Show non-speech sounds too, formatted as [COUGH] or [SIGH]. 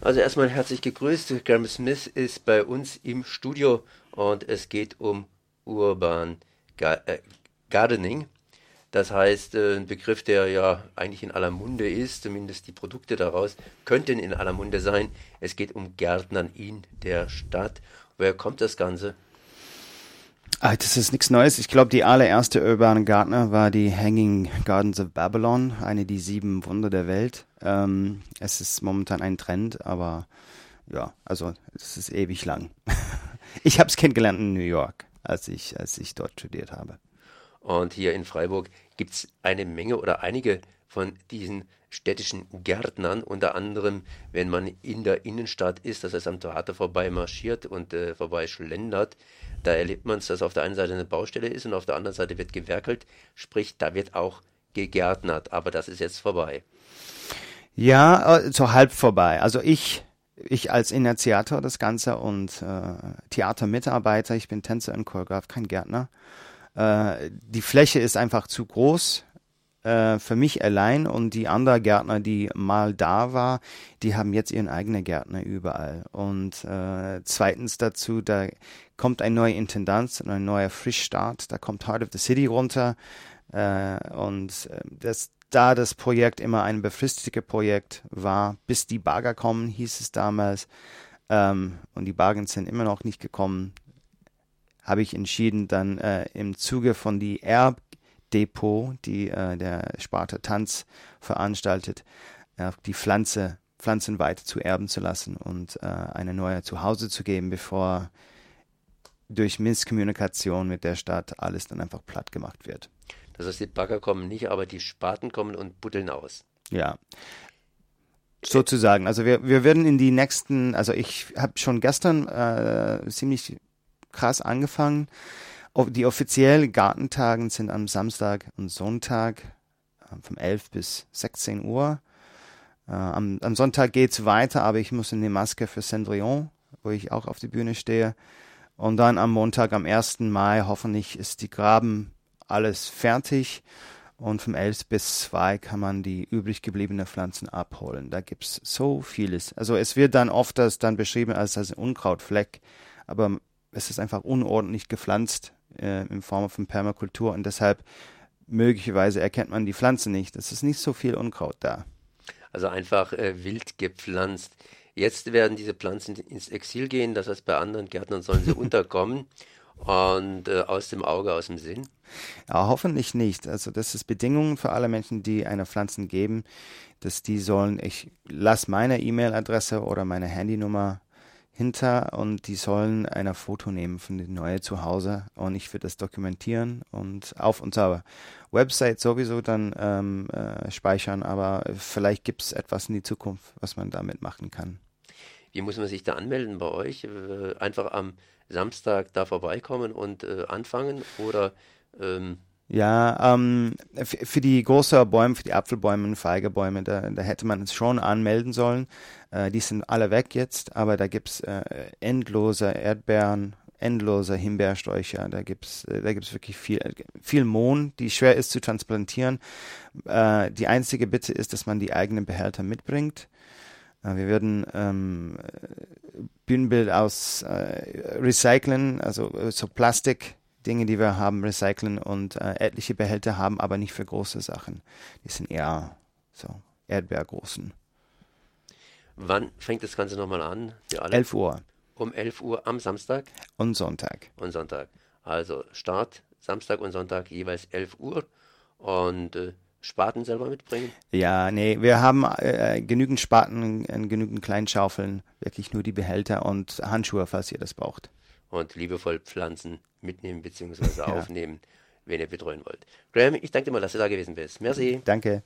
Also erstmal herzlich gegrüßt. Graham Smith ist bei uns im Studio und es geht um Urban äh, Gardening. Das heißt, äh, ein Begriff, der ja eigentlich in aller Munde ist, zumindest die Produkte daraus könnten in aller Munde sein. Es geht um Gärtnern in der Stadt. Woher kommt das Ganze? Ah, das ist nichts Neues. Ich glaube, die allererste Urban Gardner war die Hanging Gardens of Babylon, eine der sieben Wunder der Welt. Ähm, es ist momentan ein Trend, aber ja, also es ist ewig lang. [LAUGHS] ich habe es kennengelernt in New York, als ich, als ich dort studiert habe. Und hier in Freiburg gibt es eine Menge oder einige von diesen städtischen Gärtnern, unter anderem, wenn man in der Innenstadt ist, das heißt am Theater vorbei marschiert und äh, vorbei schlendert, da erlebt man es, dass auf der einen Seite eine Baustelle ist und auf der anderen Seite wird gewerkelt, sprich, da wird auch gegärtnert, aber das ist jetzt vorbei. Ja, äh, so halb vorbei. Also ich, ich als Initiator das Ganze und äh, Theatermitarbeiter, ich bin Tänzer und Choreograf, kein Gärtner. Äh, die Fläche ist einfach zu groß äh, für mich allein und die anderen Gärtner, die mal da war, die haben jetzt ihren eigenen Gärtner überall. Und äh, zweitens dazu, da kommt ein neuer Intendant und ein neuer Frischstart. Da kommt Heart of the City runter. Äh, und äh, das, da das Projekt immer ein befristetes Projekt war, bis die Bagger kommen, hieß es damals, ähm, und die Bagger sind immer noch nicht gekommen, habe ich entschieden, dann äh, im Zuge von die Erb Depot, die äh, der Sparte Tanz veranstaltet, äh, die Pflanze, Pflanzen weiter zu erben zu lassen und äh, eine neue Zuhause zu geben, bevor durch Misskommunikation mit der Stadt alles dann einfach platt gemacht wird. Das heißt, die Bagger kommen nicht, aber die Spaten kommen und buddeln aus. Ja. Sozusagen. Also wir, wir werden in die nächsten, also ich habe schon gestern äh, ziemlich krass angefangen, die offiziellen Gartentagen sind am Samstag und Sonntag äh, vom 11 bis 16 Uhr. Äh, am, am, Sonntag geht's weiter, aber ich muss in die Maske für Cendrillon, wo ich auch auf die Bühne stehe. Und dann am Montag, am 1. Mai, hoffentlich ist die Graben alles fertig. Und vom 11 bis 2 kann man die übrig gebliebenen Pflanzen abholen. Da gibt's so vieles. Also es wird dann oft das dann beschrieben als, als Unkrautfleck, aber es ist einfach unordentlich gepflanzt äh, in Form von Permakultur und deshalb möglicherweise erkennt man die Pflanze nicht. Es ist nicht so viel Unkraut da. Also einfach äh, wild gepflanzt. Jetzt werden diese Pflanzen ins Exil gehen, das heißt, bei anderen Gärtnern sollen sie [LAUGHS] unterkommen und äh, aus dem Auge, aus dem Sinn. Ja, hoffentlich nicht. Also das ist Bedingungen für alle Menschen, die eine Pflanzen geben, dass die sollen, ich lasse meine E-Mail-Adresse oder meine Handynummer hinter und die sollen ein Foto nehmen von dem neuen Zuhause und ich werde das dokumentieren und auf unserer Website sowieso dann ähm, äh, speichern, aber vielleicht gibt es etwas in die Zukunft, was man damit machen kann. Wie muss man sich da anmelden bei euch? Äh, einfach am Samstag da vorbeikommen und äh, anfangen oder ähm ja, ähm, für die großen Bäume, für die Apfelbäume und Feigebäume, da, da hätte man es schon anmelden sollen. Äh, die sind alle weg jetzt, aber da gibt's äh, endlose Erdbeeren, endlose Himbeersträucher. Da gibt's, äh, da gibt's wirklich viel, viel Mohn, die schwer ist zu transplantieren. Äh, die einzige Bitte ist, dass man die eigenen Behälter mitbringt. Äh, wir würden ähm, Bühnenbild aus äh, recyceln, also äh, so Plastik Dinge, die wir haben, recyceln und äh, etliche Behälter haben, aber nicht für große Sachen. Die sind eher so Erdbeergroßen. Wann fängt das Ganze nochmal an? 11 Uhr. Um 11 Uhr am Samstag? Und Sonntag. Und Sonntag. Also Start Samstag und Sonntag jeweils 11 Uhr. Und äh, Spaten selber mitbringen? Ja, nee, wir haben äh, genügend Spaten, äh, genügend Kleinschaufeln, wirklich nur die Behälter und Handschuhe, falls ihr das braucht und liebevoll Pflanzen mitnehmen bzw. [LAUGHS] Ja. aufnehmen, wenn ihr betreuen wollt. Graham, ich danke dir mal, dass du da gewesen bist. Merci. Danke.